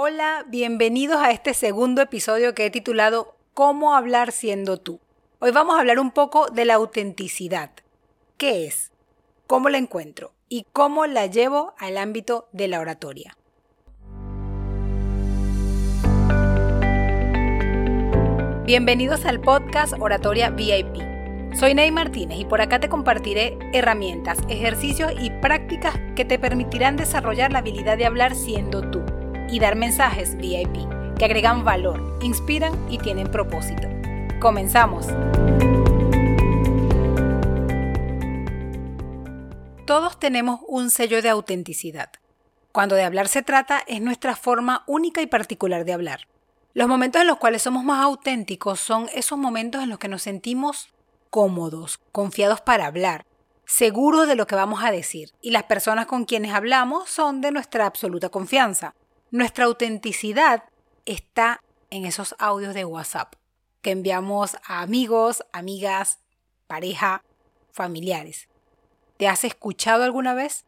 Hola, bienvenidos a este segundo episodio que he titulado ¿Cómo hablar siendo tú? Hoy vamos a hablar un poco de la autenticidad. ¿Qué es? ¿Cómo la encuentro? ¿Y cómo la llevo al ámbito de la oratoria? Bienvenidos al podcast Oratoria VIP. Soy Ney Martínez y por acá te compartiré herramientas, ejercicios y prácticas que te permitirán desarrollar la habilidad de hablar siendo tú y dar mensajes VIP que agregan valor, inspiran y tienen propósito. Comenzamos. Todos tenemos un sello de autenticidad. Cuando de hablar se trata, es nuestra forma única y particular de hablar. Los momentos en los cuales somos más auténticos son esos momentos en los que nos sentimos cómodos, confiados para hablar, seguros de lo que vamos a decir, y las personas con quienes hablamos son de nuestra absoluta confianza. Nuestra autenticidad está en esos audios de WhatsApp que enviamos a amigos, amigas, pareja, familiares. ¿Te has escuchado alguna vez?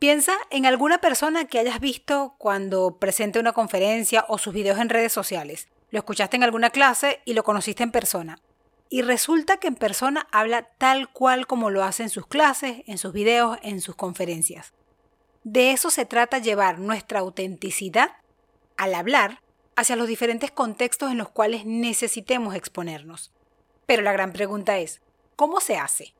Piensa en alguna persona que hayas visto cuando presente una conferencia o sus videos en redes sociales. Lo escuchaste en alguna clase y lo conociste en persona. Y resulta que en persona habla tal cual como lo hace en sus clases, en sus videos, en sus conferencias. De eso se trata llevar nuestra autenticidad al hablar hacia los diferentes contextos en los cuales necesitemos exponernos. Pero la gran pregunta es, ¿cómo se hace?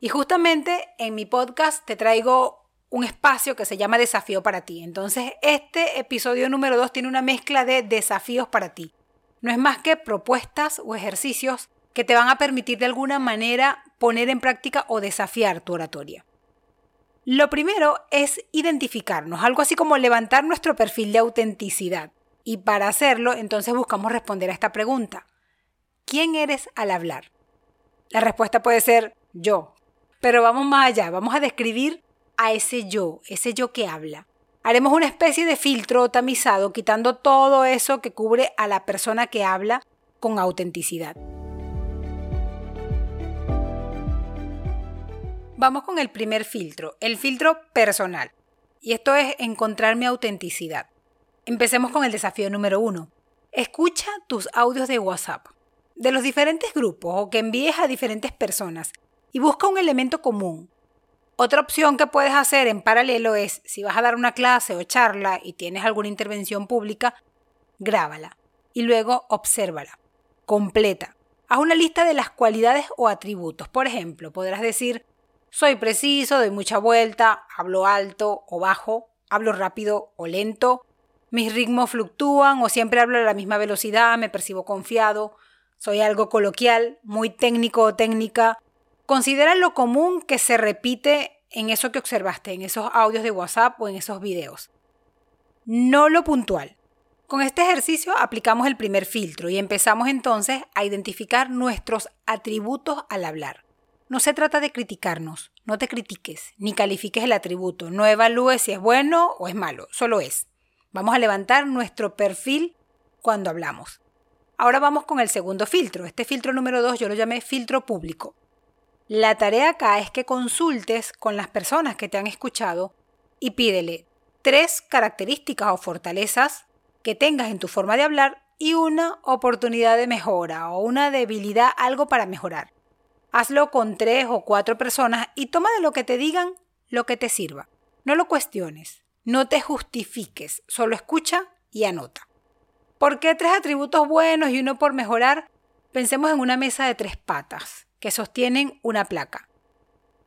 Y justamente en mi podcast te traigo un espacio que se llama Desafío para ti. Entonces, este episodio número 2 tiene una mezcla de desafíos para ti. No es más que propuestas o ejercicios que te van a permitir de alguna manera poner en práctica o desafiar tu oratoria. Lo primero es identificarnos, algo así como levantar nuestro perfil de autenticidad. Y para hacerlo, entonces buscamos responder a esta pregunta. ¿Quién eres al hablar? La respuesta puede ser yo. Pero vamos más allá, vamos a describir a ese yo, ese yo que habla. Haremos una especie de filtro tamizado, quitando todo eso que cubre a la persona que habla con autenticidad. Vamos con el primer filtro, el filtro personal. Y esto es encontrar mi autenticidad. Empecemos con el desafío número uno. Escucha tus audios de WhatsApp, de los diferentes grupos o que envíes a diferentes personas, y busca un elemento común. Otra opción que puedes hacer en paralelo es, si vas a dar una clase o charla y tienes alguna intervención pública, grábala y luego obsérvala, completa. Haz una lista de las cualidades o atributos. Por ejemplo, podrás decir, soy preciso, doy mucha vuelta, hablo alto o bajo, hablo rápido o lento, mis ritmos fluctúan o siempre hablo a la misma velocidad, me percibo confiado, soy algo coloquial, muy técnico o técnica. Considera lo común que se repite en eso que observaste, en esos audios de WhatsApp o en esos videos. No lo puntual. Con este ejercicio aplicamos el primer filtro y empezamos entonces a identificar nuestros atributos al hablar. No se trata de criticarnos, no te critiques, ni califiques el atributo, no evalúes si es bueno o es malo, solo es. Vamos a levantar nuestro perfil cuando hablamos. Ahora vamos con el segundo filtro. Este filtro número 2 yo lo llamé filtro público. La tarea acá es que consultes con las personas que te han escuchado y pídele tres características o fortalezas que tengas en tu forma de hablar y una oportunidad de mejora o una debilidad, algo para mejorar. Hazlo con tres o cuatro personas y toma de lo que te digan lo que te sirva. No lo cuestiones, no te justifiques, solo escucha y anota. ¿Por qué tres atributos buenos y uno por mejorar? Pensemos en una mesa de tres patas que sostienen una placa.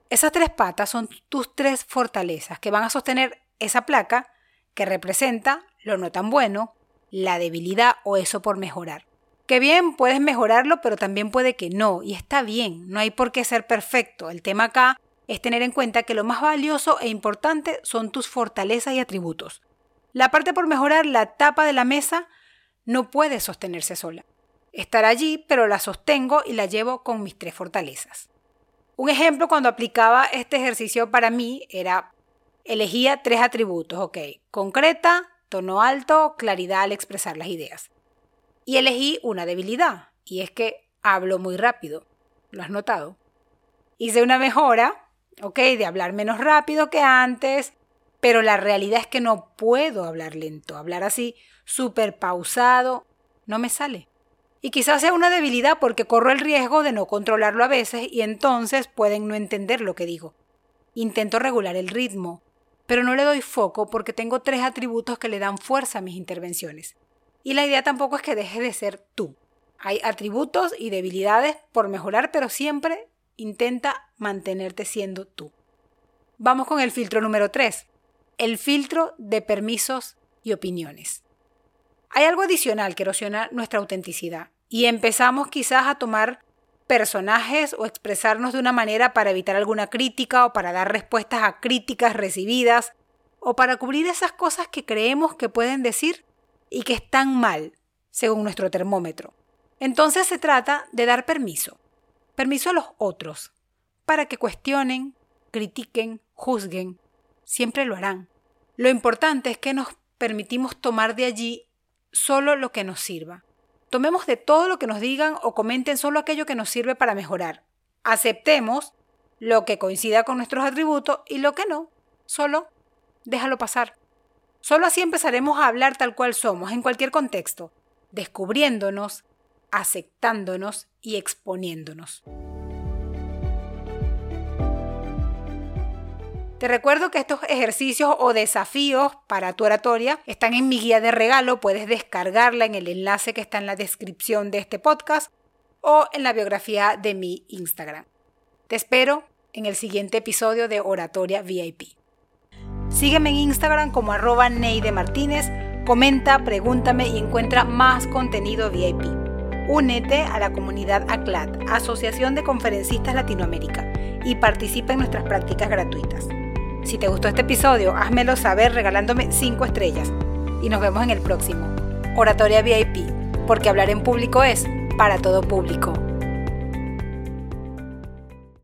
Esas tres patas son tus tres fortalezas que van a sostener esa placa que representa lo no tan bueno, la debilidad o eso por mejorar. Que bien, puedes mejorarlo, pero también puede que no, y está bien, no hay por qué ser perfecto. El tema acá es tener en cuenta que lo más valioso e importante son tus fortalezas y atributos. La parte por mejorar, la tapa de la mesa, no puede sostenerse sola. Estará allí, pero la sostengo y la llevo con mis tres fortalezas. Un ejemplo cuando aplicaba este ejercicio para mí era, elegía tres atributos, ok, concreta, tono alto, claridad al expresar las ideas y elegí una debilidad, y es que hablo muy rápido. ¿Lo has notado? Hice una mejora, ok, de hablar menos rápido que antes, pero la realidad es que no puedo hablar lento, hablar así súper pausado, no me sale. Y quizás sea una debilidad porque corro el riesgo de no controlarlo a veces y entonces pueden no entender lo que digo. Intento regular el ritmo, pero no le doy foco porque tengo tres atributos que le dan fuerza a mis intervenciones. Y la idea tampoco es que deje de ser tú. Hay atributos y debilidades por mejorar, pero siempre intenta mantenerte siendo tú. Vamos con el filtro número 3, el filtro de permisos y opiniones. Hay algo adicional que erosiona nuestra autenticidad y empezamos quizás a tomar personajes o expresarnos de una manera para evitar alguna crítica o para dar respuestas a críticas recibidas o para cubrir esas cosas que creemos que pueden decir y que están mal, según nuestro termómetro. Entonces se trata de dar permiso, permiso a los otros, para que cuestionen, critiquen, juzguen. Siempre lo harán. Lo importante es que nos permitimos tomar de allí solo lo que nos sirva. Tomemos de todo lo que nos digan o comenten solo aquello que nos sirve para mejorar. Aceptemos lo que coincida con nuestros atributos y lo que no, solo déjalo pasar. Solo así empezaremos a hablar tal cual somos, en cualquier contexto, descubriéndonos, aceptándonos y exponiéndonos. Te recuerdo que estos ejercicios o desafíos para tu oratoria están en mi guía de regalo, puedes descargarla en el enlace que está en la descripción de este podcast o en la biografía de mi Instagram. Te espero en el siguiente episodio de Oratoria VIP. Sígueme en Instagram como arroba Neide Martínez, comenta, pregúntame y encuentra más contenido VIP. Únete a la comunidad ACLAT, Asociación de Conferencistas Latinoamérica, y participa en nuestras prácticas gratuitas. Si te gustó este episodio, házmelo saber regalándome 5 estrellas. Y nos vemos en el próximo. Oratoria VIP, porque hablar en público es para todo público.